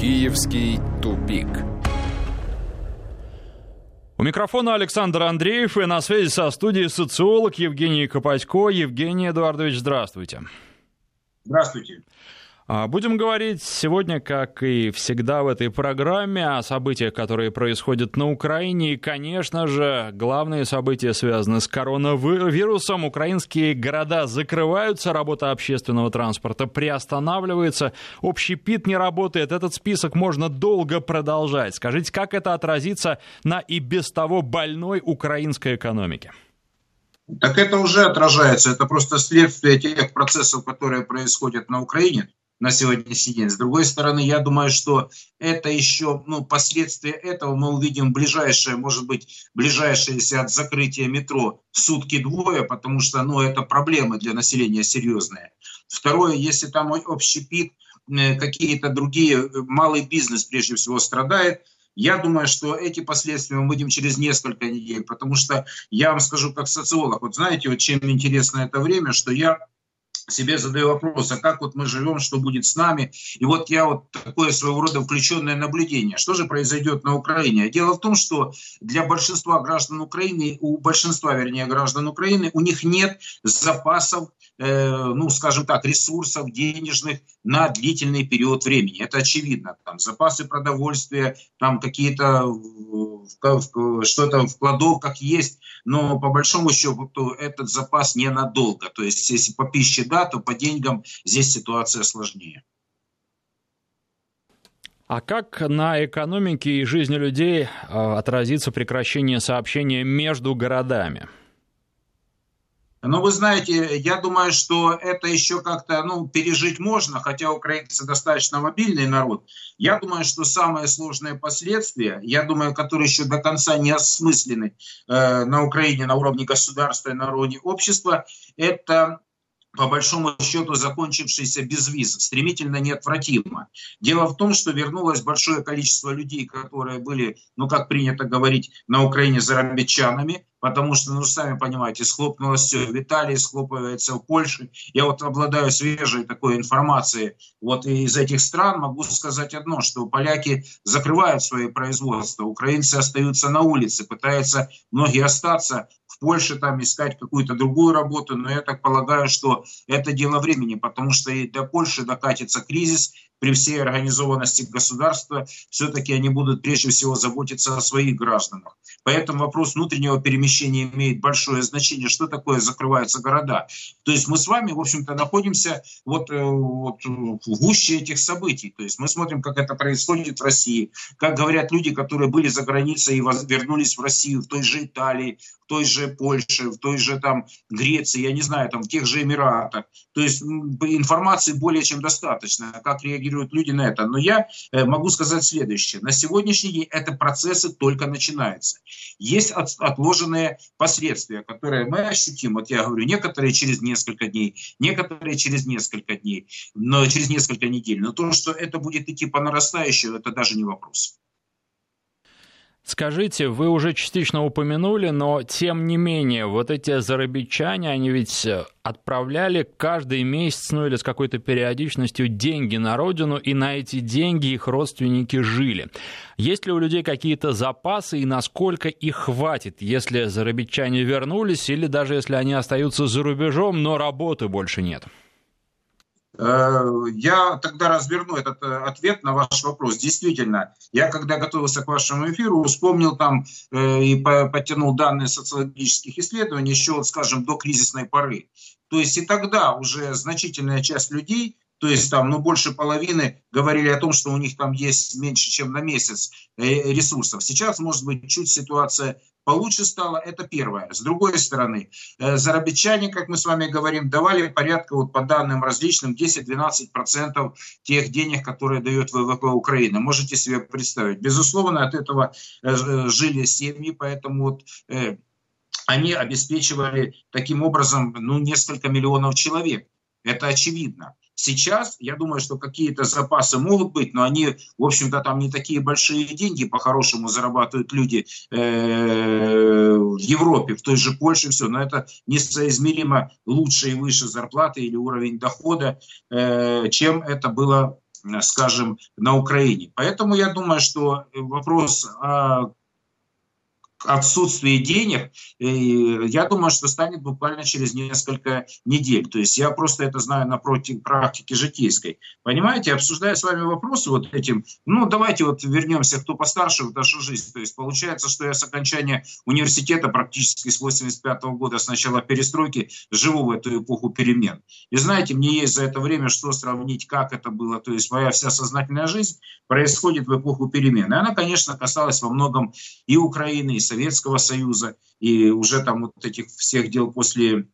Киевский тупик. У микрофона Александр Андреев и на связи со студией социолог Евгений Копатько. Евгений Эдуардович, здравствуйте. Здравствуйте. А, будем говорить сегодня, как и всегда в этой программе, о событиях, которые происходят на Украине. И, конечно же, главные события связаны с коронавирусом. Украинские города закрываются, работа общественного транспорта приостанавливается, общий пит не работает. Этот список можно долго продолжать. Скажите, как это отразится на и без того больной украинской экономике? Так это уже отражается. Это просто следствие тех процессов, которые происходят на Украине на сегодняшний день. С другой стороны, я думаю, что это еще, ну, последствия этого мы увидим ближайшее, может быть, ближайшееся от закрытия метро сутки двое, потому что, ну, это проблемы для населения серьезные. Второе, если там общепит, какие-то другие, э, малый бизнес прежде всего страдает, я думаю, что эти последствия мы будем через несколько недель, потому что я вам скажу как социолог, вот знаете, вот чем интересно это время, что я себе задаю вопрос, а как вот мы живем, что будет с нами. И вот я вот такое своего рода включенное наблюдение. Что же произойдет на Украине? Дело в том, что для большинства граждан Украины, у большинства, вернее, граждан Украины, у них нет запасов, ну, скажем так, ресурсов денежных на длительный период времени. Это очевидно. Там запасы продовольствия, там какие-то что-то в кладовках есть, но по большому счету этот запас ненадолго. То есть если по пище да, то по деньгам здесь ситуация сложнее. А как на экономике и жизни людей а, отразится прекращение сообщения между городами? Но вы знаете, я думаю, что это еще как-то ну, пережить можно, хотя украинцы достаточно мобильный народ. Я думаю, что самые сложные последствия, я думаю, которые еще до конца не осмыслены э, на Украине на уровне государства и на уровне общества, это по большому счету закончившийся без виз, стремительно неотвратимо. Дело в том, что вернулось большое количество людей, которые были, ну как принято говорить, на Украине зарабичанами, потому что, ну, сами понимаете, схлопнулось все в Италии, схлопывается в Польше. Я вот обладаю свежей такой информацией вот из этих стран, могу сказать одно, что поляки закрывают свои производства, украинцы остаются на улице, пытаются многие остаться Польше, там искать какую-то другую работу, но я так полагаю, что это дело времени, потому что и до Польши докатится кризис, при всей организованности государства, все-таки они будут прежде всего заботиться о своих гражданах. Поэтому вопрос внутреннего перемещения имеет большое значение. Что такое закрываются города? То есть мы с вами, в общем-то, находимся вот, э, вот в гуще этих событий. То есть мы смотрим, как это происходит в России, как говорят люди, которые были за границей и вернулись в Россию, в той же Италии, в той же Польше, в той же там Греции, я не знаю, там в тех же Эмиратах. То есть информации более чем достаточно, как реагируют реагируют люди на это. Но я э, могу сказать следующее. На сегодняшний день это процессы только начинаются. Есть от, отложенные последствия, которые мы ощутим. Вот я говорю, некоторые через несколько дней, некоторые через несколько дней, но через несколько недель. Но то, что это будет идти по нарастающей, это даже не вопрос. Скажите, вы уже частично упомянули, но тем не менее, вот эти зарабичане, они ведь отправляли каждый месяц, ну или с какой-то периодичностью деньги на родину, и на эти деньги их родственники жили. Есть ли у людей какие-то запасы и насколько их хватит, если зарабичане вернулись, или даже если они остаются за рубежом, но работы больше нет? Э, я тогда разверну этот э, ответ на ваш вопрос. Действительно, я когда готовился к вашему эфиру, вспомнил там э, и подтянул данные социологических исследований еще, скажем, до кризисной поры. То есть и тогда уже значительная часть людей то есть там, ну, больше половины говорили о том, что у них там есть меньше, чем на месяц ресурсов. Сейчас, может быть, чуть ситуация получше стало, это первое. С другой стороны, э, зарабичане, как мы с вами говорим, давали порядка, вот по данным различным, 10-12% тех денег, которые дает ВВП Украины. Можете себе представить. Безусловно, от этого э, э, жили семьи, поэтому вот они обеспечивали таким образом ну, несколько миллионов человек. Это очевидно. Сейчас, я думаю, что какие-то запасы могут быть, но они, в общем-то, там не такие большие деньги по-хорошему зарабатывают люди э, в Европе, в той же Польше, все, но это несоизмеримо лучше и выше зарплаты или уровень дохода, э, чем это было скажем, на Украине. Поэтому я думаю, что вопрос о отсутствие денег, я думаю, что станет буквально через несколько недель. То есть я просто это знаю на практике житейской. Понимаете, обсуждая с вами вопросы вот этим, ну давайте вот вернемся, кто постарше в нашу жизнь. То есть получается, что я с окончания университета практически с 85 -го года, с начала перестройки, живу в эту эпоху перемен. И знаете, мне есть за это время что сравнить, как это было. То есть моя вся сознательная жизнь происходит в эпоху перемен. И она, конечно, касалась во многом и Украины, и Советского Союза, и уже там вот этих всех дел после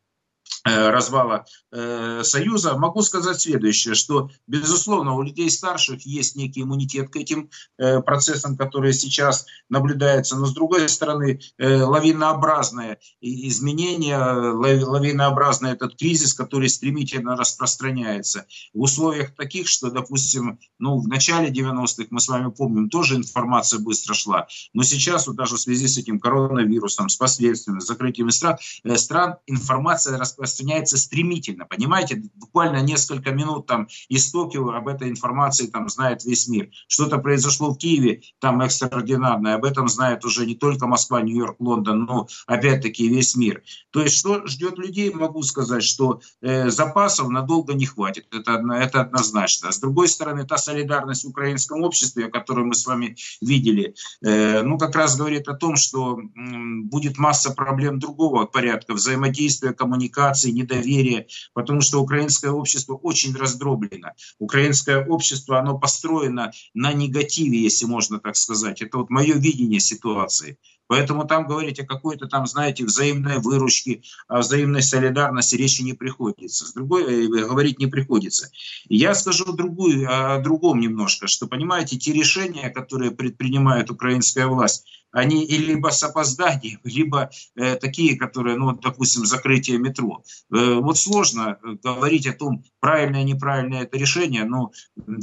развала э, Союза, могу сказать следующее, что, безусловно, у людей старших есть некий иммунитет к этим э, процессам, которые сейчас наблюдаются, но, с другой стороны, э, лавинообразное изменение, лавинообразный этот кризис, который стремительно распространяется. В условиях таких, что, допустим, ну, в начале 90-х, мы с вами помним, тоже информация быстро шла, но сейчас вот даже в связи с этим коронавирусом, с последствиями, с закрытием стран, э, стран информация распространяется распространяется стремительно, понимаете, буквально несколько минут там из Токио об этой информации там знает весь мир. Что-то произошло в Киеве, там экстраординарное, об этом знает уже не только Москва, Нью-Йорк, Лондон, но опять-таки весь мир. То есть что ждет людей, могу сказать, что э, запасов надолго не хватит, это, это однозначно. С другой стороны, та солидарность в украинском обществе, которую мы с вами видели, э, ну как раз говорит о том, что э, будет масса проблем другого порядка, взаимодействия, коммуникации, фрустрации, недоверия, потому что украинское общество очень раздроблено. Украинское общество, оно построено на негативе, если можно так сказать. Это вот мое видение ситуации. Поэтому там говорить о какой-то там, знаете, взаимной выручке, о взаимной солидарности речи не приходится. С другой, э, говорить не приходится. Я скажу другую, о другом немножко, что, понимаете, те решения, которые предпринимает украинская власть, они либо с опозданием, либо э, такие, которые, ну, допустим, закрытие метро. Э, вот сложно э, говорить о том, правильное, неправильное это решение, но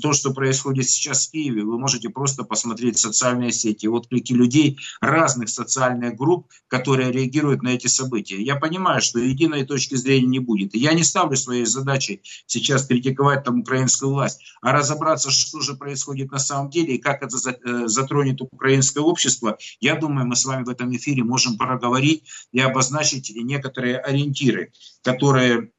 то, что происходит сейчас в Киеве, вы можете просто посмотреть социальные сети, отклики людей разных социальных групп, которые реагируют на эти события. Я понимаю, что единой точки зрения не будет. Я не ставлю своей задачей сейчас критиковать там украинскую власть, а разобраться, что же происходит на самом деле и как это э, затронет украинское общество я думаю, мы с вами в этом эфире можем проговорить и обозначить некоторые ориентиры, которые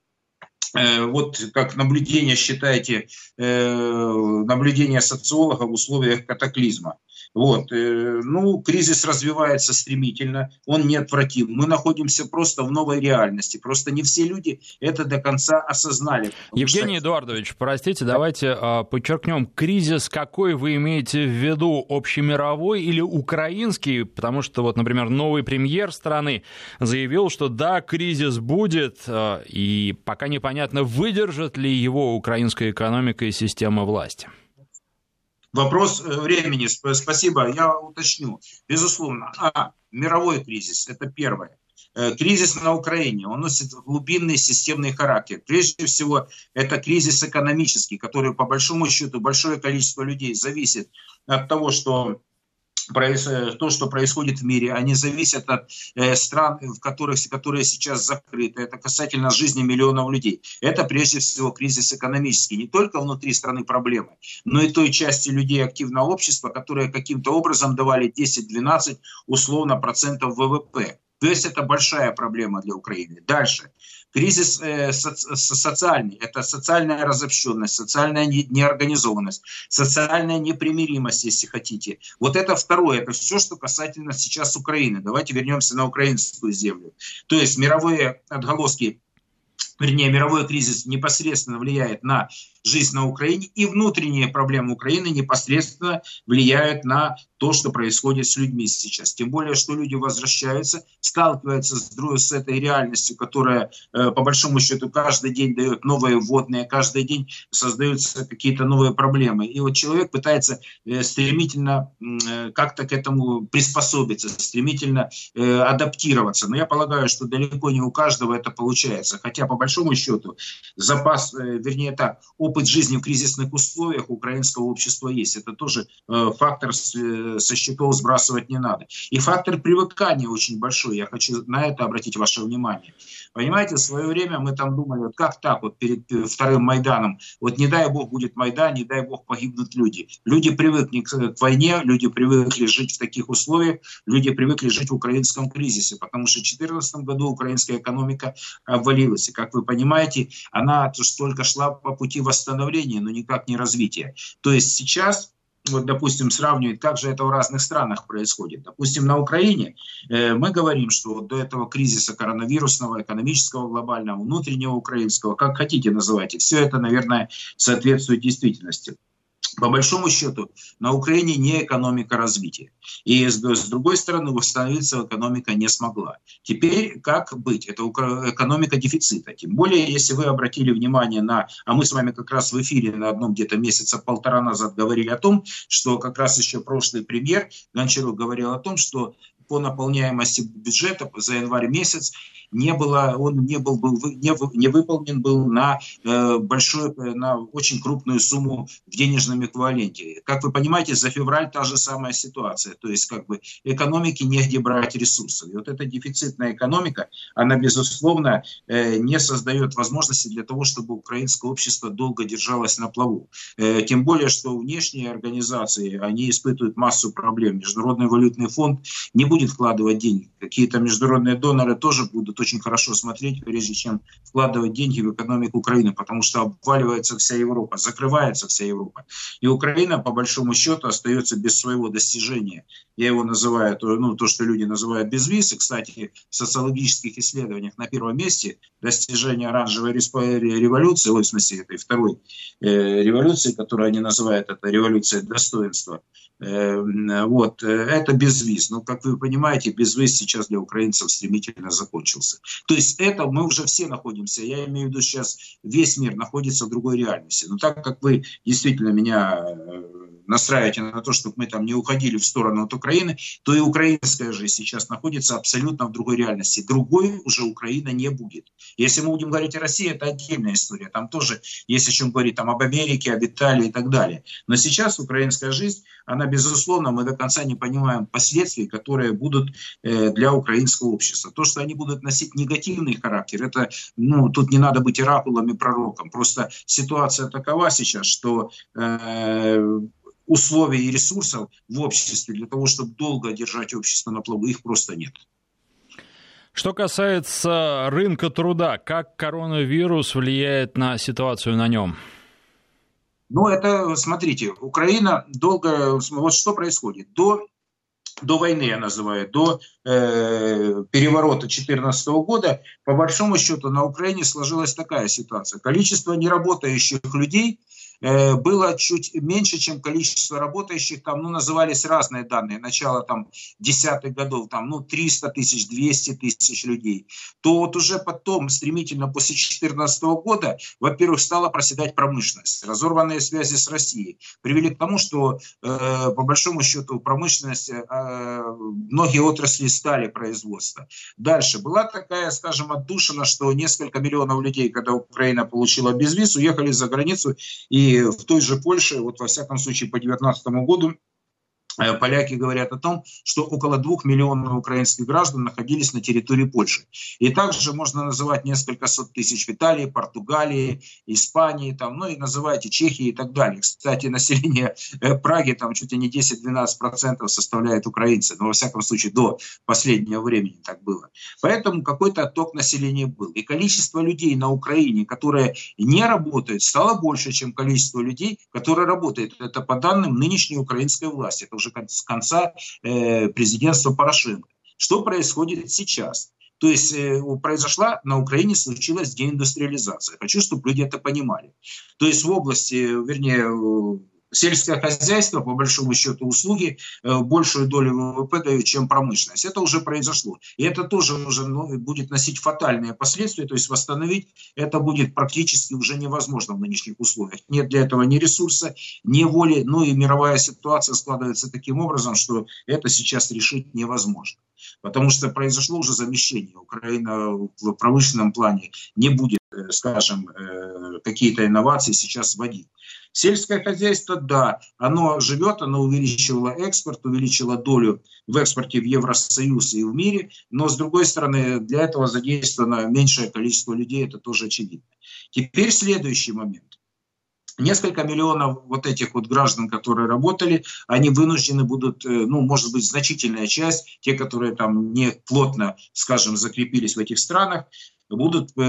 э, вот как наблюдение, считайте, э, наблюдение социолога в условиях катаклизма. Вот. Э, ну, кризис развивается стремительно, он неотвратим. Мы находимся просто в новой реальности. Просто не все люди это до конца осознали. Евгений что... Эдуардович, простите, давайте э, подчеркнем, кризис какой вы имеете в виду, общемировой или украинский? Потому что, вот, например, новый премьер страны заявил, что да, кризис будет, э, и пока непонятно, выдержит ли его украинская экономика и система власти. Вопрос э, времени, спасибо, я уточню. Безусловно, а, мировой кризис, это первое. Э, кризис на Украине, он носит глубинный системный характер. Прежде всего, это кризис экономический, который, по большому счету, большое количество людей зависит от того, что то, что происходит в мире, они зависят от э, стран, в которых, которые сейчас закрыты. Это касательно жизни миллионов людей. Это прежде всего кризис экономический. Не только внутри страны проблемы, но и той части людей активного общества, которые каким-то образом давали 10-12 условно процентов ВВП. То есть это большая проблема для Украины. Дальше. Кризис э, соци социальный – это социальная разобщенность, социальная неорганизованность, социальная непримиримость, если хотите. Вот это второе, это все, что касательно сейчас Украины. Давайте вернемся на украинскую землю. То есть мировые отголоски вернее, мировой кризис непосредственно влияет на жизнь на Украине, и внутренние проблемы Украины непосредственно влияют на то, что происходит с людьми сейчас. Тем более, что люди возвращаются, сталкиваются с, с этой реальностью, которая, э, по большому счету, каждый день дает новые вводные, каждый день создаются какие-то новые проблемы. И вот человек пытается э, стремительно э, как-то к этому приспособиться, стремительно адаптироваться. Но я полагаю, что далеко не у каждого это получается. Хотя, по большому счету, запас, вернее так, опыт жизни в кризисных условиях украинского общества есть. Это тоже э, фактор со счетов сбрасывать не надо. И фактор привыкания очень большой. Я хочу на это обратить ваше внимание. Понимаете, в свое время мы там думали, вот как так вот перед вторым Майданом, вот не дай бог будет Майдан, не дай бог погибнут люди. Люди привыкли к войне, люди привыкли жить в таких условиях, люди привыкли жить в украинском кризисе, потому что в 2014 году украинская экономика обвалилась. Как вы понимаете, она только шла по пути восстановления, но никак не развития. То есть сейчас вот, допустим, сравнивать, как же это в разных странах происходит. Допустим, на Украине э, мы говорим, что до этого кризиса коронавирусного, экономического, глобального, внутреннего украинского, как хотите называйте, все это, наверное, соответствует действительности по большому счету, на Украине не экономика развития. И с, с другой стороны, восстановиться экономика не смогла. Теперь как быть? Это экономика дефицита. Тем более, если вы обратили внимание на... А мы с вами как раз в эфире на одном где-то месяца полтора назад говорили о том, что как раз еще прошлый премьер Гончаров говорил о том, что по наполняемости бюджета за январь месяц не было, он не был, был не, не выполнен был на э, большую, э, на очень крупную сумму в денежном эквиваленте. Как вы понимаете, за февраль та же самая ситуация. То есть как бы экономике негде брать ресурсы. И вот эта дефицитная экономика, она безусловно э, не создает возможности для того, чтобы украинское общество долго держалось на плаву. Э, тем более, что внешние организации, они испытывают массу проблем. Международный валютный фонд не будет вкладывать деньги. Какие-то международные доноры тоже будут очень хорошо смотреть, прежде чем вкладывать деньги в экономику Украины, потому что обваливается вся Европа, закрывается вся Европа. И Украина, по большому счету, остается без своего достижения. Я его называю, ну, то, что люди называют безвиз. И, кстати, в социологических исследованиях на первом месте достижение оранжевой революции, в смысле этой второй э, революции, которую они называют это революция достоинства. Э, вот, э, это безвиз. Но, как вы понимаете, безвиз сейчас для украинцев стремительно закончился. То есть это мы уже все находимся, я имею в виду сейчас весь мир находится в другой реальности. Но так как вы действительно меня э, настраиваете на то, чтобы мы там не уходили в сторону от Украины, то и украинская жизнь сейчас находится абсолютно в другой реальности. Другой уже Украина не будет. Если мы будем говорить о России, это отдельная история. Там тоже есть о чем говорить там, об Америке, об Италии и так далее. Но сейчас украинская жизнь, она, безусловно, мы до конца не понимаем последствий, которые будут э, для украинского общества. То, что они будут носить негативный характер, это, ну, тут не надо быть оракулом и пророком. Просто ситуация такова сейчас, что э, условий и ресурсов в обществе для того, чтобы долго держать общество на плаву, их просто нет. Что касается рынка труда, как коронавирус влияет на ситуацию на нем? Ну, это, смотрите, Украина долго... Вот что происходит. До, до войны, я называю, до э, переворота 2014 года, по большому счету, на Украине сложилась такая ситуация. Количество неработающих людей – было чуть меньше, чем количество работающих, там, ну, назывались разные данные, начало там десятых годов, там, ну, 300 тысяч, 200 тысяч людей, то вот уже потом, стремительно после 2014 года, во-первых, стала проседать промышленность. Разорванные связи с Россией привели к тому, что, э, по большому счету, промышленность, э, многие отрасли стали производства. Дальше была такая, скажем, отдушина, что несколько миллионов людей, когда Украина получила безвиз, уехали за границу и в той же Польше, вот во всяком случае по 2019 году, поляки говорят о том, что около двух миллионов украинских граждан находились на территории Польши. И также можно называть несколько сот тысяч в Италии, Португалии, Испании, там, ну и называйте Чехии и так далее. Кстати, население э, Праги там чуть ли не 10-12% составляет украинцы, но во всяком случае до последнего времени так было. Поэтому какой-то отток населения был. И количество людей на Украине, которые не работают, стало больше, чем количество людей, которые работают. Это по данным нынешней украинской власти. Это уже уже с конца э, президентства Порошенко. Что происходит сейчас? То есть э, произошла на Украине, случилась деиндустриализация. Хочу, чтобы люди это понимали. То есть в области, вернее, сельское хозяйство, по большому счету, услуги э, большую долю ВВП дают, чем промышленность. Это уже произошло. И это тоже уже ну, будет носить фатальные последствия, то есть восстановить это будет практически уже невозможно в нынешних условиях. Нет для этого ни ресурса, ни воли, ну и мировая ситуация складывается таким образом, что это сейчас решить невозможно. Потому что произошло уже замещение. Украина в промышленном плане не будет скажем, какие-то инновации сейчас вводить. Сельское хозяйство, да, оно живет, оно увеличивало экспорт, увеличило долю в экспорте в Евросоюз и в мире, но, с другой стороны, для этого задействовано меньшее количество людей, это тоже очевидно. Теперь следующий момент. Несколько миллионов вот этих вот граждан, которые работали, они вынуждены будут, э, ну, может быть, значительная часть, те, которые там не плотно, скажем, закрепились в этих странах, будут э,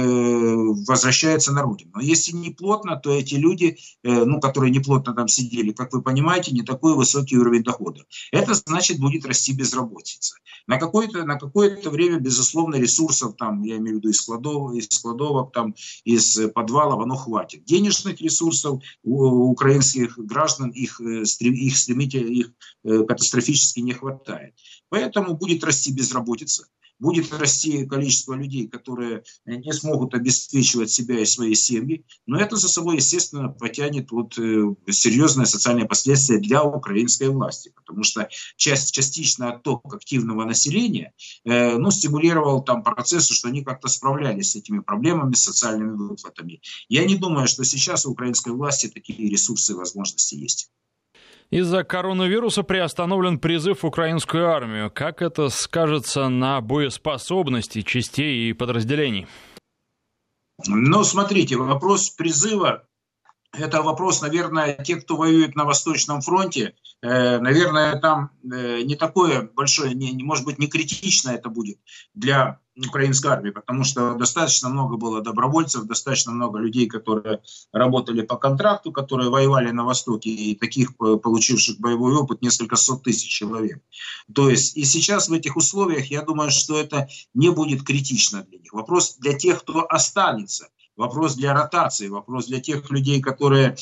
возвращаются на родину. Но если не плотно, то эти люди, э, ну, которые не плотно там сидели, как вы понимаете, не такой высокий уровень дохода. Это значит будет расти безработица. На какое-то на какое-то время, безусловно, ресурсов там, я имею в виду из складов, из складовок, там, из подвалов, оно хватит. Денежных ресурсов у украинских граждан их, э, их стремительно, их э, катастрофически не хватает. Поэтому будет расти безработица будет расти количество людей, которые не смогут обеспечивать себя и свои семьи, но это за собой, естественно, потянет вот э, серьезные социальные последствия для украинской власти, потому что часть, частично отток активного населения э, ну, стимулировал там процессы, что они как-то справлялись с этими проблемами, с социальными выплатами. Я не думаю, что сейчас у украинской власти такие ресурсы и возможности есть. Из-за коронавируса приостановлен призыв в украинскую армию. Как это скажется на боеспособности частей и подразделений? Ну, смотрите, вопрос призыва – это вопрос, наверное, тех, кто воюет на Восточном фронте. Э, наверное, там э, не такое большое, не, может быть, не критично это будет для украинской армии, потому что достаточно много было добровольцев, достаточно много людей, которые работали по контракту, которые воевали на Востоке, и таких, э, получивших боевой опыт, несколько сот тысяч человек. То есть и сейчас в этих условиях, я думаю, что это не будет критично для них. Вопрос для тех, кто останется, вопрос для ротации, вопрос для тех людей, которые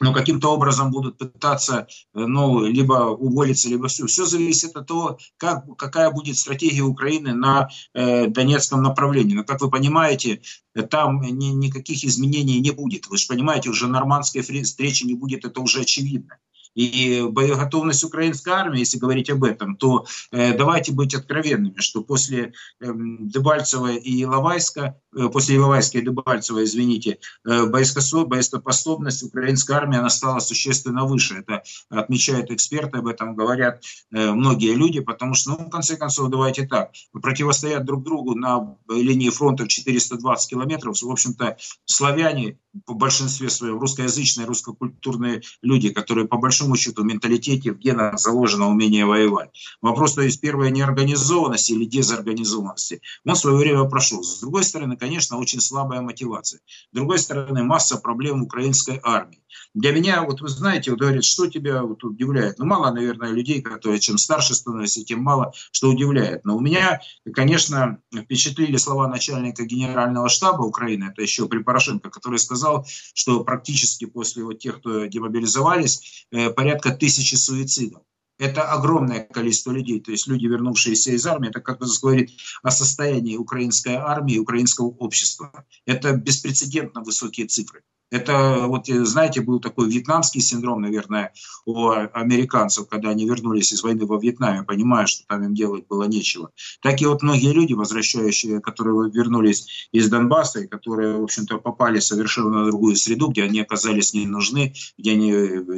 но каким-то образом будут пытаться э, ну, либо уволиться, либо все. Все зависит от того, как, какая будет стратегия Украины на э, Донецком направлении. Но, как вы понимаете, там ни, никаких изменений не будет. Вы же понимаете, уже нормандской встречи не будет, это уже очевидно и боеготовность украинской армии, если говорить об этом, то э, давайте быть откровенными, что после э, Дебальцева и Иловайска, э, после Иловайска и Дебальцева, извините, э, боеспособность украинской армии она стала существенно выше. Это отмечают эксперты, об этом говорят э, многие люди, потому что, ну, в конце концов, давайте так, противостоят друг другу на линии фронта в 420 километров, в общем-то, славяне по большинстве своем, русскоязычные, русскокультурные люди, которые по большому счету, в менталитете, в генах заложено умение воевать. Вопрос, то есть, первая неорганизованности или дезорганизованности, он в свое время прошел. С другой стороны, конечно, очень слабая мотивация. С другой стороны, масса проблем украинской армии. Для меня, вот вы знаете, вот говорит, что тебя вот удивляет? Ну, мало, наверное, людей, которые чем старше становятся, тем мало что удивляет. Но у меня, конечно, впечатлили слова начальника генерального штаба Украины, это еще при Порошенко, который сказал, что практически после вот тех, кто демобилизовались, э, порядка тысячи суицидов. Это огромное количество людей, то есть люди, вернувшиеся из армии, это как бы говорит о состоянии украинской армии, украинского общества. Это беспрецедентно высокие цифры. Это, вот знаете, был такой вьетнамский синдром, наверное, у американцев, когда они вернулись из войны во Вьетнаме, понимая, что там им делать было нечего. Так и вот многие люди, возвращающие, которые вернулись из Донбасса, и которые, в общем-то, попали совершенно на другую среду, где они оказались не нужны, где они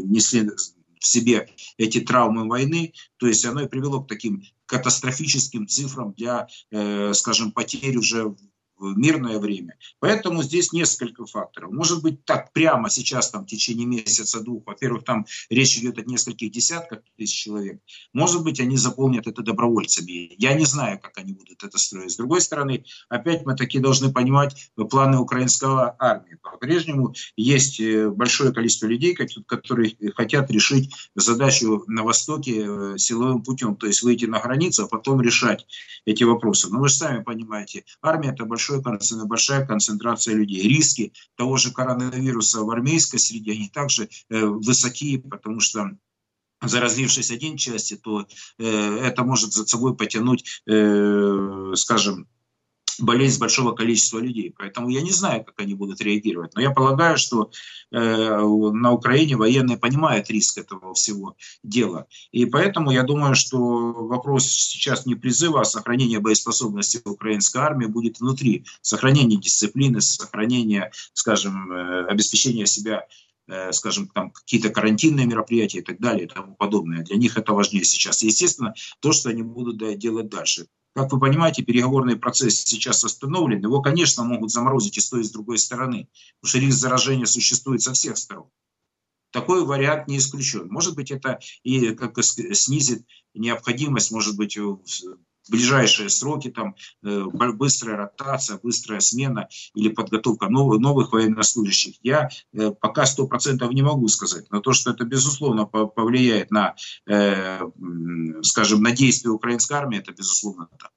несли в себе эти травмы войны, то есть оно и привело к таким катастрофическим цифрам для, э, скажем, потерь уже в мирное время. Поэтому здесь несколько факторов. Может быть, так прямо сейчас, там, в течение месяца-двух, во-первых, там речь идет о нескольких десятках тысяч человек. Может быть, они заполнят это добровольцами. Я не знаю, как они будут это строить. С другой стороны, опять мы такие должны понимать планы украинского армии. По-прежнему есть э, большое количество людей, которые хотят решить задачу на Востоке э, силовым путем, то есть выйти на границу, а потом решать эти вопросы. Но вы же сами понимаете, армия это большой большой, большая концентрация людей. Риски того же коронавируса в армейской среде, они также э, высокие, потому что заразившись один части, то э, это может за собой потянуть, э, скажем, болезнь большого количества людей. Поэтому я не знаю, как они будут реагировать. Но я полагаю, что э, на Украине военные понимают риск этого всего дела. И поэтому я думаю, что вопрос сейчас не призыва, а сохранения боеспособности украинской армии будет внутри. Сохранение дисциплины, сохранение, скажем, э, обеспечения себя э, скажем, там какие-то карантинные мероприятия и так далее и тому подобное. Для них это важнее сейчас. Естественно, то, что они будут делать дальше. Как вы понимаете, переговорный процесс сейчас остановлен. Его, конечно, могут заморозить и с той, и с другой стороны, потому что риск заражения существует со всех сторон. Такой вариант не исключен. Может быть, это и как снизит необходимость, может быть, ближайшие сроки, там, э, быстрая ротация, быстрая смена или подготовка новых, новых военнослужащих. Я э, пока сто процентов не могу сказать, но то, что это, безусловно, повлияет на, э, скажем, на действия украинской армии, это, безусловно, так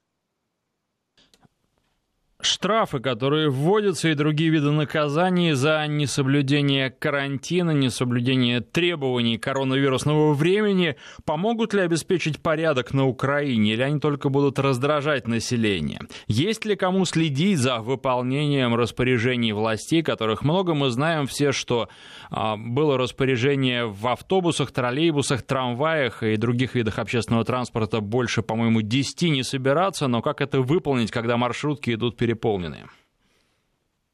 штрафы, которые вводятся, и другие виды наказаний за несоблюдение карантина, несоблюдение требований коронавирусного времени, помогут ли обеспечить порядок на Украине, или они только будут раздражать население? Есть ли кому следить за выполнением распоряжений властей, которых много мы знаем все, что а, было распоряжение в автобусах, троллейбусах, трамваях и других видах общественного транспорта больше, по-моему, 10 не собираться, но как это выполнить, когда маршрутки идут перед переполнены?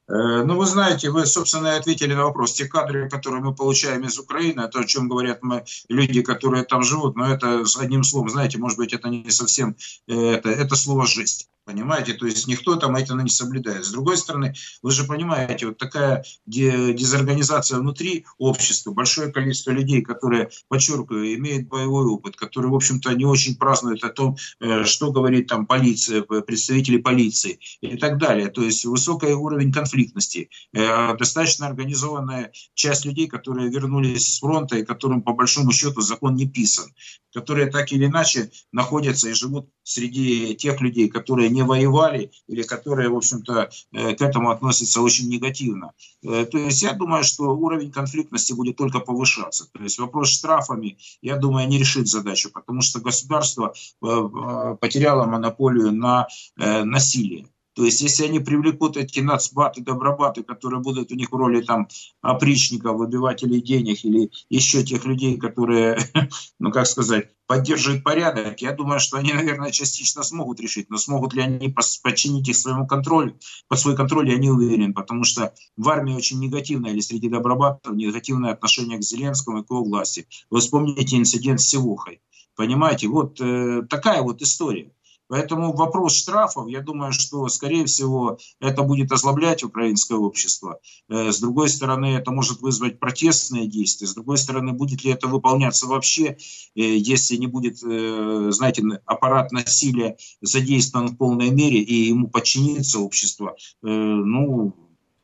Э, ну, вы знаете, вы, собственно, и ответили на вопрос. Те кадры, которые мы получаем из Украины, это о чем говорят мы, люди, которые там живут, но это одним словом, знаете, может быть, это не совсем, э, это, это слово «жесть». Понимаете, то есть никто там это не соблюдает. С другой стороны, вы же понимаете, вот такая дезорганизация внутри общества, большое количество людей, которые, подчеркиваю, имеют боевой опыт, которые, в общем-то, не очень празднуют о том, э, что говорит там полиция, представители полиции и так далее. То есть высокий уровень конфликтности, э, достаточно организованная часть людей, которые вернулись с фронта и которым, по большому счету, закон не писан, которые так или иначе находятся и живут среди тех людей, которые не воевали или которые, в общем-то, э, к этому относятся очень негативно. Э, то есть я думаю, что уровень конфликтности будет только повышаться. То есть вопрос штрафами, я думаю, не решит задачу, потому что государство э, потеряло монополию на насилие. То есть, если они привлекут эти нацбаты, добробаты, которые будут у них в роли там опричников, выбивателей денег или еще тех людей, которые, ну как сказать, поддерживают порядок, я думаю, что они, наверное, частично смогут решить. Но смогут ли они подчинить их своему контролю, под свой контроль, я не уверен, потому что в армии очень негативное, или среди добробатов, негативное отношение к Зеленскому и к его власти. Вы вспомните инцидент с Севухой. Понимаете, вот э, такая вот история. Поэтому вопрос штрафов, я думаю, что, скорее всего, это будет озлоблять украинское общество. Э, с другой стороны, это может вызвать протестные действия. С другой стороны, будет ли это выполняться вообще, э, если не будет, э, знаете, аппарат насилия задействован в полной мере и ему подчинится общество. Ну,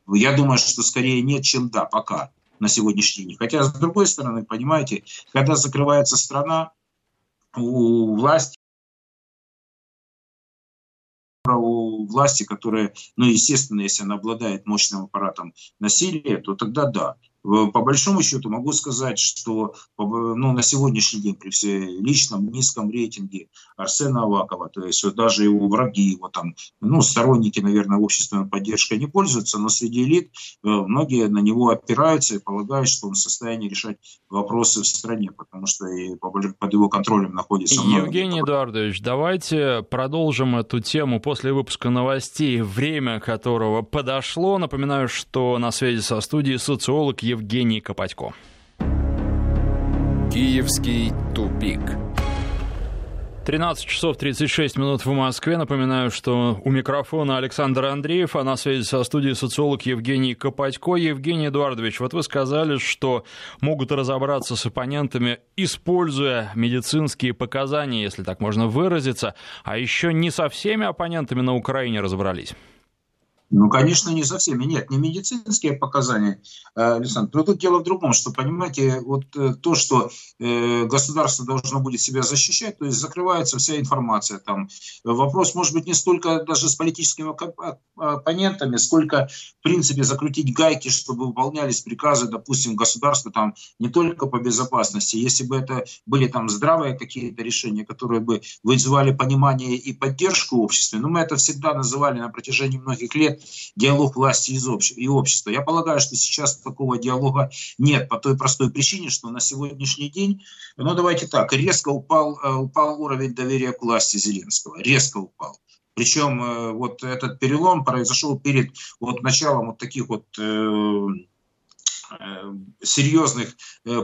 я думаю, что скорее нет, чем да, пока на сегодняшний день. Хотя, с другой стороны, понимаете, когда закрывается страна, у власти у власти, которая, ну, естественно, если она обладает мощным аппаратом насилия, то тогда да. По большому счету могу сказать, что ну, на сегодняшний день при всем личном низком рейтинге Арсена Авакова, то есть вот даже его враги, его там, ну, сторонники, наверное, общественной поддержкой не пользуются, но среди элит э, многие на него опираются и полагают, что он в состоянии решать вопросы в стране, потому что и под его контролем находится много. Евгений Эдуардович, давайте продолжим эту тему после выпуска новостей, время которого подошло. Напоминаю, что на связи со студией социолог Евгений Копатько. Киевский тупик. 13 часов 36 минут в Москве. Напоминаю, что у микрофона Александр Андреев, а на связи со студией социолог Евгений Копатько. Евгений Эдуардович, вот вы сказали, что могут разобраться с оппонентами, используя медицинские показания, если так можно выразиться, а еще не со всеми оппонентами на Украине разобрались. Ну, конечно, не со всеми. Нет, не медицинские показания, э, Александр. Но тут дело в другом, что, понимаете, вот э, то, что э, государство должно будет себя защищать, то есть закрывается вся информация там. Вопрос, может быть, не столько даже с политическими оппонентами, сколько, в принципе, закрутить гайки, чтобы выполнялись приказы, допустим, государства там не только по безопасности. Если бы это были там здравые какие-то решения, которые бы вызывали понимание и поддержку в обществе, но мы это всегда называли на протяжении многих лет диалог власти и общества. Я полагаю, что сейчас такого диалога нет по той простой причине, что на сегодняшний день, ну давайте так, резко упал, э, упал уровень доверия к власти Зеленского, резко упал. Причем э, вот этот перелом произошел перед вот началом вот таких вот э, серьезных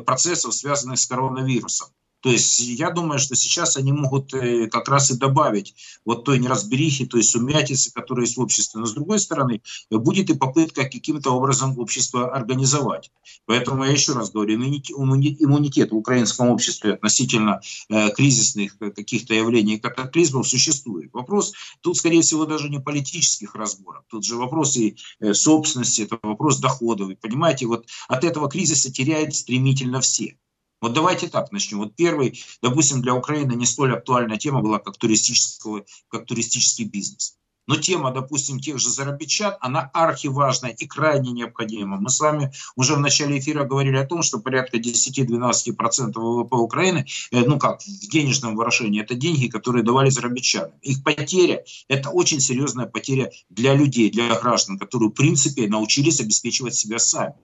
процессов, связанных с коронавирусом. То есть я думаю, что сейчас они могут э, как раз и добавить вот той неразберихи, той сумятицы, которая есть в обществе. Но с другой стороны, будет и попытка каким-то образом общество организовать. Поэтому я еще раз говорю, иммунитет в украинском обществе относительно э, кризисных каких-то явлений и катаклизмов существует. Вопрос тут, скорее всего, даже не политических разборов. Тут же вопрос и э, собственности, это вопрос доходов. И понимаете, вот от этого кризиса теряют стремительно все. Вот давайте так начнем. Вот первый, допустим, для Украины не столь актуальная тема была, как, туристического, как туристический бизнес. Но тема, допустим, тех же зарабичан, она архиважная и крайне необходима. Мы с вами уже в начале эфира говорили о том, что порядка 10-12% ВВП Украины, э, ну как, в денежном выражении, это деньги, которые давали зарабичанам. Их потеря – это очень серьезная потеря для людей, для граждан, которые, в принципе, научились обеспечивать себя сами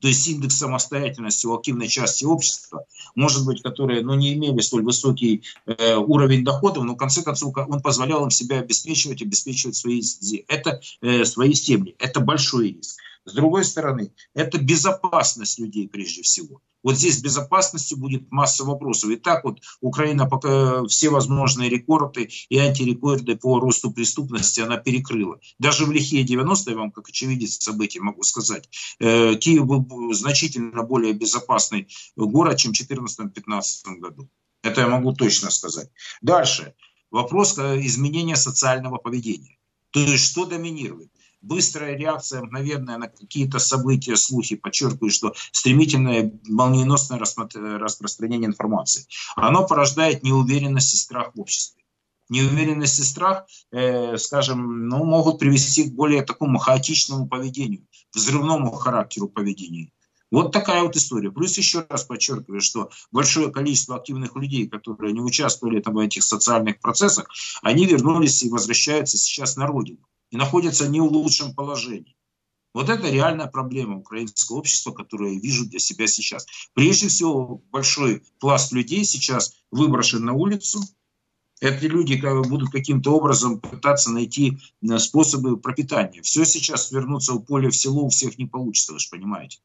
то есть индекс самостоятельности у активной части общества, может быть, которые ну, не имели столь высокий э, уровень доходов, но в конце концов он позволял им себя обеспечивать, обеспечивать свои, это, э, свои семьи. Это большой риск. С другой стороны, это безопасность людей прежде всего. Вот здесь безопасности будет масса вопросов. И так вот Украина пока все возможные рекорды и антирекорды по росту преступности она перекрыла. Даже в лихие 90-е, вам как очевидец событий могу сказать, э, Киев был значительно более безопасный город, чем в 2014-2015 году. Это я могу точно сказать. Дальше. Вопрос э, изменения социального поведения. То есть что доминирует? Быстрая реакция, мгновенная на какие-то события, слухи, подчеркиваю, что стремительное, молниеносное распространение информации, оно порождает неуверенность и страх в обществе. Неуверенность и страх, э, скажем, ну, могут привести к более такому хаотичному поведению, взрывному характеру поведения. Вот такая вот история. Плюс еще раз подчеркиваю, что большое количество активных людей, которые не участвовали там, в этих социальных процессах, они вернулись и возвращаются сейчас на родину и находятся не в лучшем положении. Вот это реальная проблема украинского общества, которую я вижу для себя сейчас. Прежде всего, большой пласт людей сейчас выброшен на улицу. Эти люди будут каким-то образом пытаться найти э, способы пропитания. Все сейчас вернуться в поле в село у всех не получится, вы же понимаете.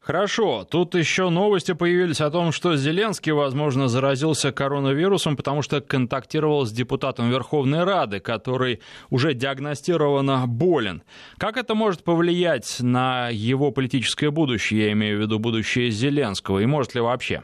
Хорошо, тут еще новости появились о том, что Зеленский, возможно, заразился коронавирусом, потому что контактировал с депутатом Верховной Рады, который уже диагностированно болен. Как это может повлиять на его политическое будущее, я имею в виду будущее Зеленского, и может ли вообще?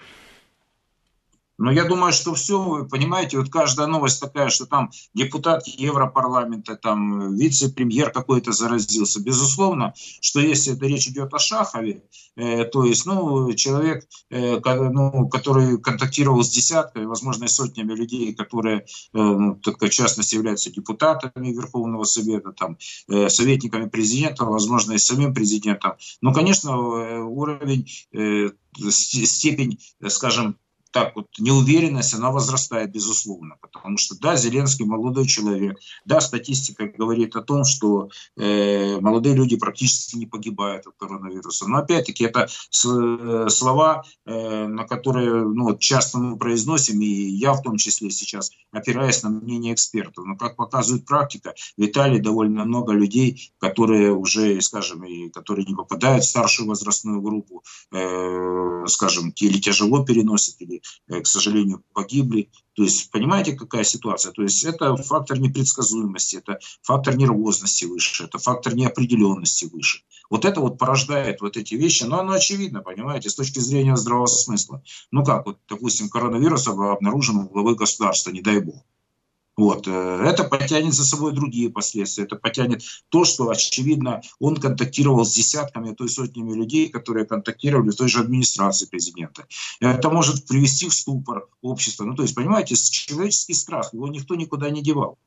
Но я думаю, что все, вы понимаете, вот каждая новость такая, что там депутат Европарламента, там вице-премьер какой-то заразился. Безусловно, что если это речь идет о Шахове, э, то есть, ну, человек, э, ну, который контактировал с десятками, возможно, и сотнями людей, которые, э, ну, так, в частности, являются депутатами Верховного Совета, там, э, советниками президента, возможно, и самим президентом. Ну, конечно, э, уровень, э, степень, скажем, так вот неуверенность, она возрастает, безусловно. Потому что, да, Зеленский молодой человек, да, статистика говорит о том, что э, молодые люди практически не погибают от коронавируса. Но опять-таки это с, слова, э, на которые ну, часто мы произносим, и я в том числе сейчас, опираясь на мнение экспертов. Но, как показывает практика, в Италии довольно много людей, которые уже, скажем, и которые не попадают в старшую возрастную группу, э, скажем, или тяжело переносят, или Э, к сожалению, погибли. То есть, понимаете, какая ситуация? То есть, это фактор непредсказуемости, это фактор нервозности выше, это фактор неопределенности выше. Вот это вот порождает вот эти вещи, но оно очевидно, понимаете, с точки зрения здравого смысла. Ну как, вот, допустим, коронавирус обнаружен у главы государства, не дай бог. Вот. Э, это потянет за собой другие последствия. Это потянет то, что, очевидно, он контактировал с десятками, а то и сотнями людей, которые контактировали в той же администрации президента. Это может привести в ступор общество. Ну, то есть, понимаете, человеческий страх, его никто никуда не девал.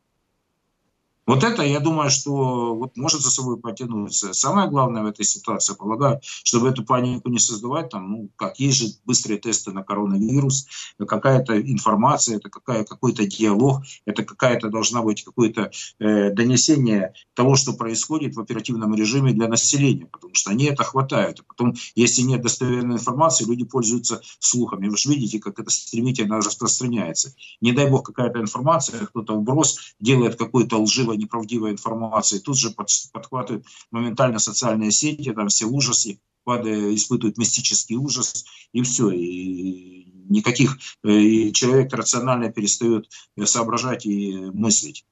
Вот это, я думаю, что вот может за собой потянуться. Самое главное в этой ситуации, полагаю, чтобы эту панику не создавать, там, ну, как есть же быстрые тесты на коронавирус, какая-то информация, это какая, какой-то диалог, это какая-то должна быть какое-то э, донесение того, что происходит в оперативном режиме для населения, потому что они это хватают. А потом, если нет достоверной информации, люди пользуются слухами. Вы же видите, как это стремительно распространяется. Не дай бог какая-то информация, кто-то вброс делает какой-то лживый неправдивой информации, тут же подхватывают моментально социальные сети, там все ужасы, испытывают мистический ужас, и все. И никаких э, и человек рационально перестает соображать и мыслить.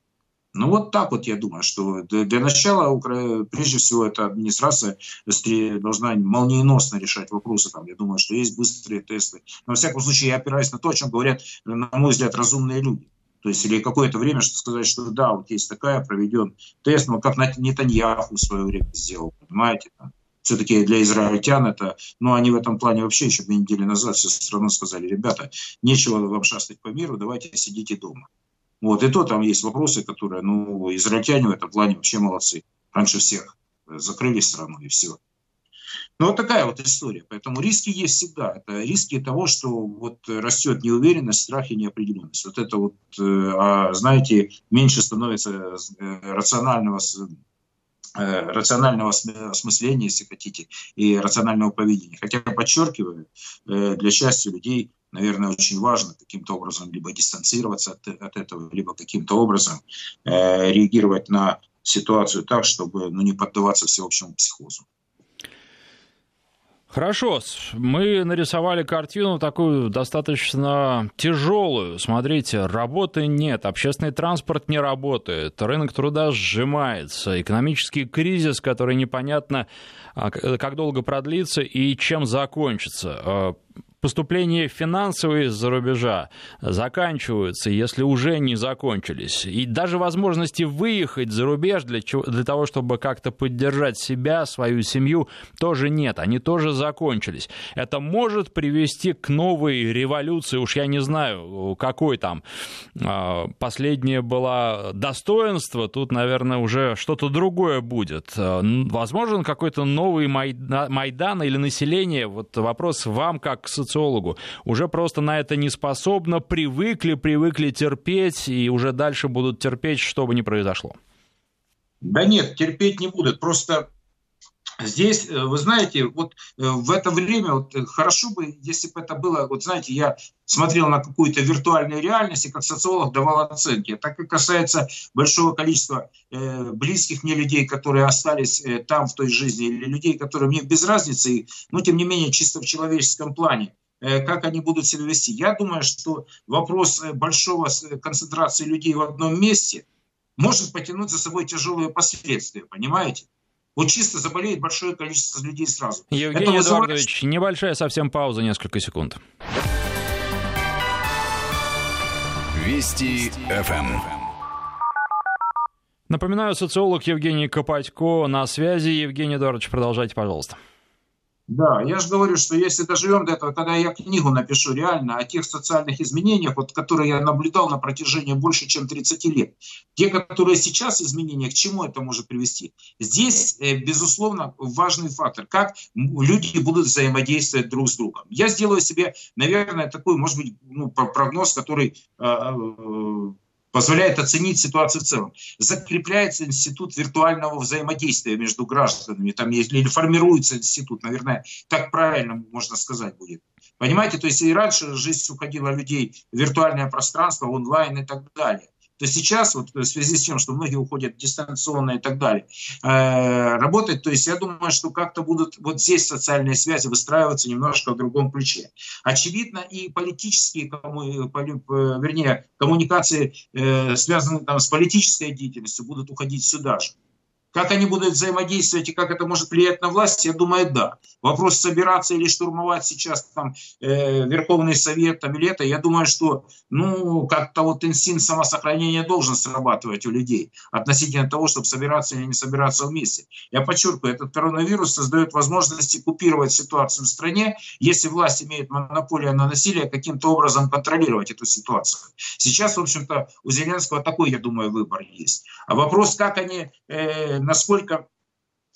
Ну вот так вот я думаю, что для начала, прежде всего, эта администрация должна молниеносно решать вопросы. Там, я думаю, что есть быстрые тесты. Но, во всяком случае, я опираюсь на то, о чем говорят, на мой взгляд, разумные люди. То есть или какое-то время что сказать, что да, вот есть такая, проведен тест, но как Нетаньяху в свое время сделал, понимаете? Все-таки для израильтян это, ну они в этом плане вообще еще две недели назад все страну сказали, ребята, нечего вам шастать по миру, давайте сидите дома. Вот, и то там есть вопросы, которые, ну, израильтяне в этом плане вообще молодцы. Раньше всех закрыли страну и все. Ну, вот такая вот история. Поэтому риски есть всегда. Это риски того, что вот растет неуверенность, страх и неопределенность. Вот это вот, э, а, знаете, меньше становится э, рационального э, рационального осмысления, если хотите, и рационального поведения. Хотя, подчеркиваю, для счастья людей, наверное, очень важно каким-то образом либо дистанцироваться от, от этого, либо каким-то образом реагировать на ситуацию так, чтобы ну, не поддаваться всеобщему психозу. Хорошо, мы нарисовали картину такую достаточно тяжелую. Смотрите, работы нет, общественный транспорт не работает, рынок труда сжимается, экономический кризис, который непонятно, а, как долго продлится и чем закончится. А, поступления финансовые из-за рубежа заканчиваются, если уже не закончились. И даже возможности выехать за рубеж для, чего, для того, чтобы как-то поддержать себя, свою семью, тоже нет. Они тоже закончились. Это может привести к новой революции. Уж я не знаю, какой там. А, последнее было достоинство. Тут, наверное, уже что-то другое будет. Возможен какой-то новый Майдан или население. Вот вопрос вам, как социологу социологу, уже просто на это не способно, привыкли, привыкли терпеть и уже дальше будут терпеть, что бы ни произошло? Да нет, терпеть не будут. Просто Здесь, э, вы знаете, вот э, в это время вот э, хорошо бы, если бы это было, вот знаете, я смотрел на какую-то виртуальную реальность и как социолог давал оценки. Так как касается большого количества э, близких мне людей, которые остались э, там в той жизни, или людей, которые мне без разницы, но тем не менее чисто в человеческом плане, как они будут себя вести. Я думаю, что вопрос большого концентрации людей в одном месте может потянуть за собой тяжелые последствия, понимаете? Вот чисто заболеет большое количество людей сразу. Евгений Это Эдуардович, небольшая совсем пауза, несколько секунд. Вести ФМ. Напоминаю, социолог Евгений Копатько на связи. Евгений Эдуардович, продолжайте, пожалуйста. Да, я же говорю, что если доживем до этого, тогда я книгу напишу реально о тех социальных изменениях, вот, которые я наблюдал на протяжении больше, чем 30 лет. Те, которые сейчас изменения, к чему это может привести? Здесь, э, безусловно, важный фактор, как люди будут взаимодействовать друг с другом. Я сделаю себе, наверное, такой, может быть, ну, прогноз, который э, э, позволяет оценить ситуацию в целом. Закрепляется институт виртуального взаимодействия между гражданами, там, или формируется институт, наверное, так правильно можно сказать будет. Понимаете, то есть и раньше жизнь уходила людей в виртуальное пространство, онлайн и так далее то сейчас, вот в связи с тем, что многие уходят дистанционно и так далее, э, работать, то есть я думаю, что как-то будут вот здесь социальные связи выстраиваться немножко в другом ключе. Очевидно, и политические, кому, э, вернее, коммуникации, э, связанные там, с политической деятельностью, будут уходить сюда же. Как они будут взаимодействовать и как это может влиять на власть, я думаю, да. Вопрос собираться или штурмовать сейчас там э, Верховный Совет там, или это, я думаю, что ну как-то вот инстинкт самосохранения должен срабатывать у людей относительно того, чтобы собираться или не собираться вместе. Я подчеркиваю, этот коронавирус создает возможности купировать ситуацию в стране, если власть имеет монополию на насилие, каким-то образом контролировать эту ситуацию. Сейчас, в общем-то, у Зеленского такой, я думаю, выбор есть. А вопрос, как они э, насколько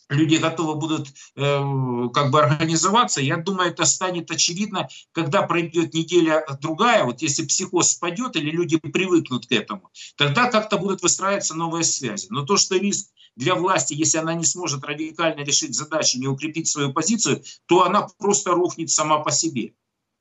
люди готовы будут э, как бы организоваться, я думаю, это станет очевидно, когда пройдет неделя другая, вот если психоз спадет или люди привыкнут к этому, тогда как-то будут выстраиваться новые связи. Но то, что риск для власти, если она не сможет радикально решить задачи, не укрепить свою позицию, то она просто рухнет сама по себе.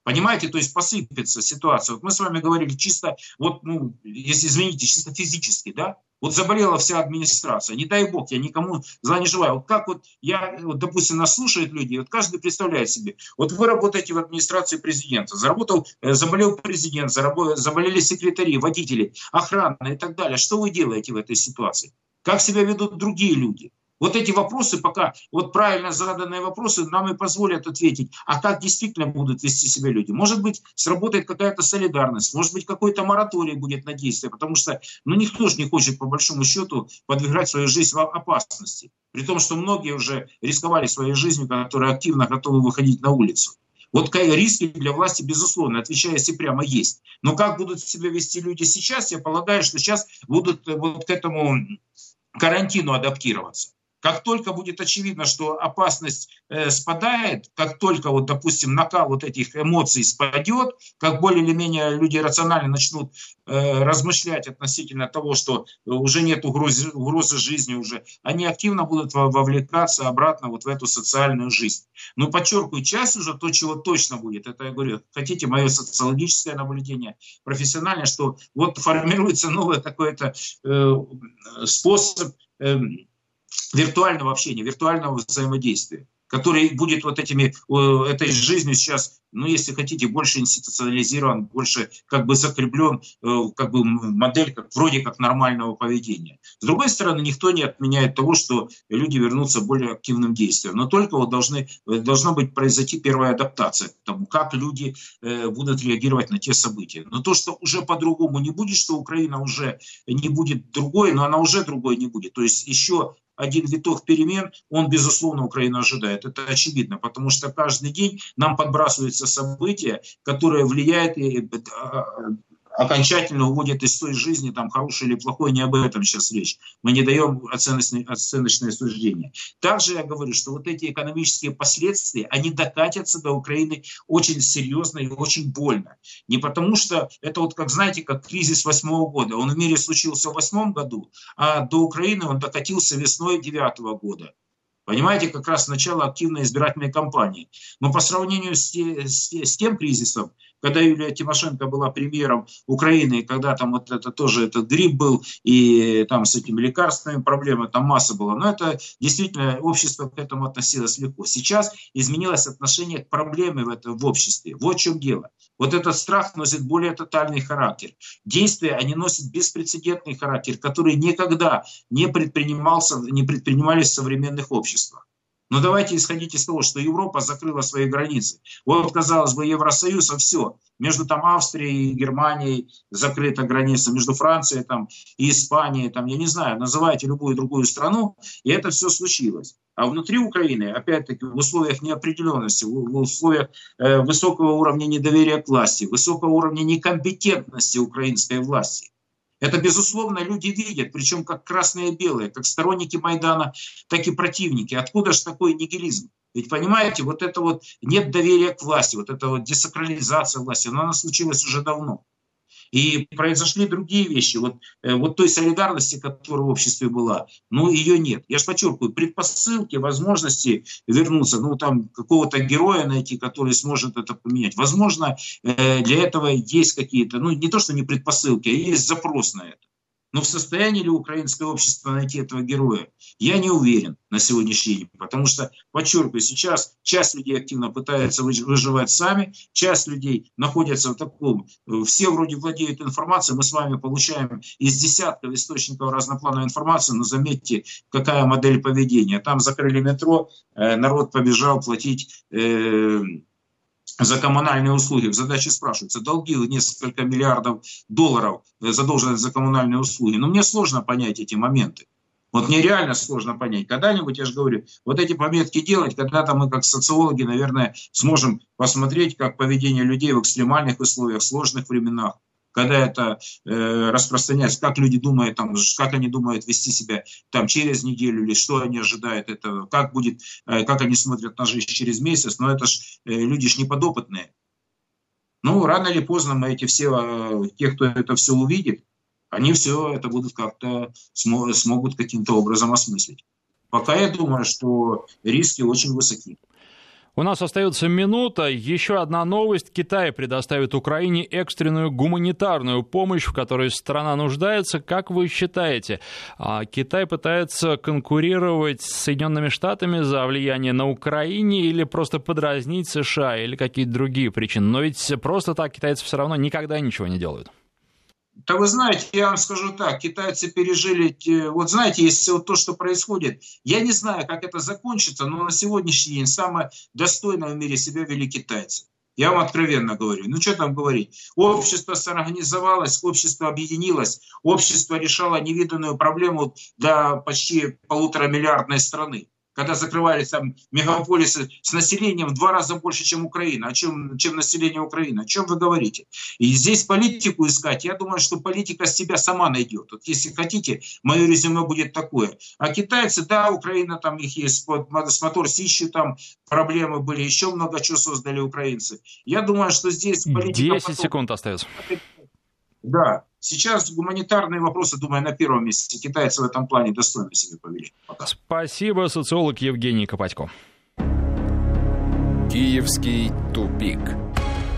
Понимаете, то есть посыпется ситуация. Вот мы с вами говорили чисто, вот, ну, если извините, чисто физически, да, вот заболела вся администрация. Не дай бог, я никому зла не желаю. Вот как вот я, вот, допустим, нас слушают люди, вот каждый представляет себе. Вот вы работаете в администрации президента, заработал, э, заболел президент, заболели секретари, водители, охрана и так далее. Что вы делаете в этой ситуации? Как себя ведут другие люди? Вот эти вопросы пока, вот правильно заданные вопросы нам и позволят ответить, а как действительно будут вести себя люди. Может быть, сработает какая-то солидарность, может быть, какой-то мораторий будет на действие, потому что ну, никто же не хочет, по большому счету, подвергать свою жизнь опасности. При том, что многие уже рисковали своей жизнью, которые активно готовы выходить на улицу. Вот риски для власти, безусловно, отвечая если прямо, есть. Но как будут себя вести люди сейчас, я полагаю, что сейчас будут вот к этому карантину адаптироваться. Как только будет очевидно, что опасность э, спадает, как только, вот, допустим, накал вот этих эмоций спадет, как более или менее люди рационально начнут э, размышлять относительно того, что уже нет угрозы, угрозы жизни уже, они активно будут вовлекаться обратно вот в эту социальную жизнь. Но подчеркиваю, часть уже то, чего точно будет, это я говорю, хотите мое социологическое наблюдение, профессиональное, что вот формируется новый какой-то э, способ э, виртуального общения, виртуального взаимодействия, который будет вот этими, этой жизнью сейчас, ну, если хотите, больше институционализирован, больше как бы закреплен, э, как бы модель как, вроде как нормального поведения. С другой стороны, никто не отменяет того, что люди вернутся более активным действием, но только вот должны, должна быть произойти первая адаптация к тому, как люди э, будут реагировать на те события. Но то, что уже по-другому не будет, что Украина уже не будет другой, но она уже другой не будет. То есть еще один виток перемен, он, безусловно, Украина ожидает. Это очевидно, потому что каждый день нам подбрасываются события, которые влияют и а, окончательно уводят из той жизни, там, хорошей или плохой, не об этом сейчас речь. Мы не даем оценочные, оценочные суждения. Также я говорю, что вот эти экономические последствия, они докатятся до Украины очень серьезно и очень больно. Не потому что это вот, как знаете, как кризис восьмого года. Он в мире случился в восьмом году, а до Украины он докатился весной девятого года. Понимаете, как раз начало активной избирательной кампании. Но по сравнению с, с, с тем кризисом, когда Юлия Тимошенко была премьером Украины, и когда там вот это тоже этот грипп был, и там с этими лекарственными проблемами, там масса была. Но это действительно общество к этому относилось легко. Сейчас изменилось отношение к проблеме в, этом, в обществе. Вот в чем дело. Вот этот страх носит более тотальный характер. Действия, они носят беспрецедентный характер, который никогда не, предпринимался, не предпринимались в современных обществах. Но давайте исходить из того, что Европа закрыла свои границы. Вот, казалось бы, Евросоюз, а все. Между там Австрией и Германией закрыта граница, между Францией там, и Испанией, там, я не знаю, называйте любую другую страну, и это все случилось. А внутри Украины, опять-таки, в условиях неопределенности, в условиях э, высокого уровня недоверия к власти, высокого уровня некомпетентности украинской власти, это, безусловно, люди видят, причем как красные и белые, как сторонники Майдана, так и противники. Откуда же такой нигилизм? Ведь, понимаете, вот это вот нет доверия к власти, вот эта вот десакрализация власти, она случилась уже давно. И произошли другие вещи. Вот, э, вот той солидарности, которая в обществе была, ну, ее нет. Я же подчеркиваю, предпосылки, возможности вернуться, ну, там, какого-то героя найти, который сможет это поменять. Возможно, э, для этого есть какие-то, ну, не то, что не предпосылки, а есть запрос на это. Но в состоянии ли украинское общество найти этого героя, я не уверен на сегодняшний день. Потому что, подчеркиваю, сейчас часть людей активно пытается выживать сами, часть людей находятся в таком... Все вроде владеют информацией, мы с вами получаем из десятков источников разноплановой информации, но заметьте, какая модель поведения. Там закрыли метро, э, народ побежал платить э, за коммунальные услуги. В задаче спрашивается, долги несколько миллиардов долларов задолженность за коммунальные услуги. Но мне сложно понять эти моменты. Вот мне реально сложно понять. Когда-нибудь, я же говорю, вот эти пометки делать, когда-то мы как социологи, наверное, сможем посмотреть, как поведение людей в экстремальных условиях, в сложных временах, когда это э, распространяется, как люди думают, там, как они думают вести себя там через неделю или что они ожидают этого, как будет, э, как они смотрят на жизнь через месяц, но это ж э, люди ж неподопытные. Ну, рано или поздно мы эти все, э, те, кто это все увидит, они все это будут как-то смогут каким-то образом осмыслить. Пока я думаю, что риски очень высоки. У нас остается минута. Еще одна новость. Китай предоставит Украине экстренную гуманитарную помощь, в которой страна нуждается. Как вы считаете, а, Китай пытается конкурировать с Соединенными Штатами за влияние на Украине или просто подразнить США или какие-то другие причины? Но ведь просто так китайцы все равно никогда ничего не делают. Да вы знаете, я вам скажу так, китайцы пережили, вот знаете, если вот то, что происходит, я не знаю, как это закончится, но на сегодняшний день самое достойное в мире себя вели китайцы. Я вам откровенно говорю. Ну, что там говорить? Общество сорганизовалось, общество объединилось, общество решало невиданную проблему для почти полутора миллиардной страны когда закрывались там мегаполисы с населением в два раза больше, чем Украина, о чем, чем население Украины. О чем вы говорите? И здесь политику искать, я думаю, что политика себя сама найдет. Вот если хотите, мое резюме будет такое. А китайцы, да, Украина, там их есть, с мотор Сищи там проблемы были, еще много чего создали украинцы. Я думаю, что здесь политика... 10 потом... секунд остается. Да, сейчас гуманитарные вопросы, думаю, на первом месте. Китайцы в этом плане достойно себе повели. Пока. Спасибо, социолог Евгений Копатько. Киевский тупик.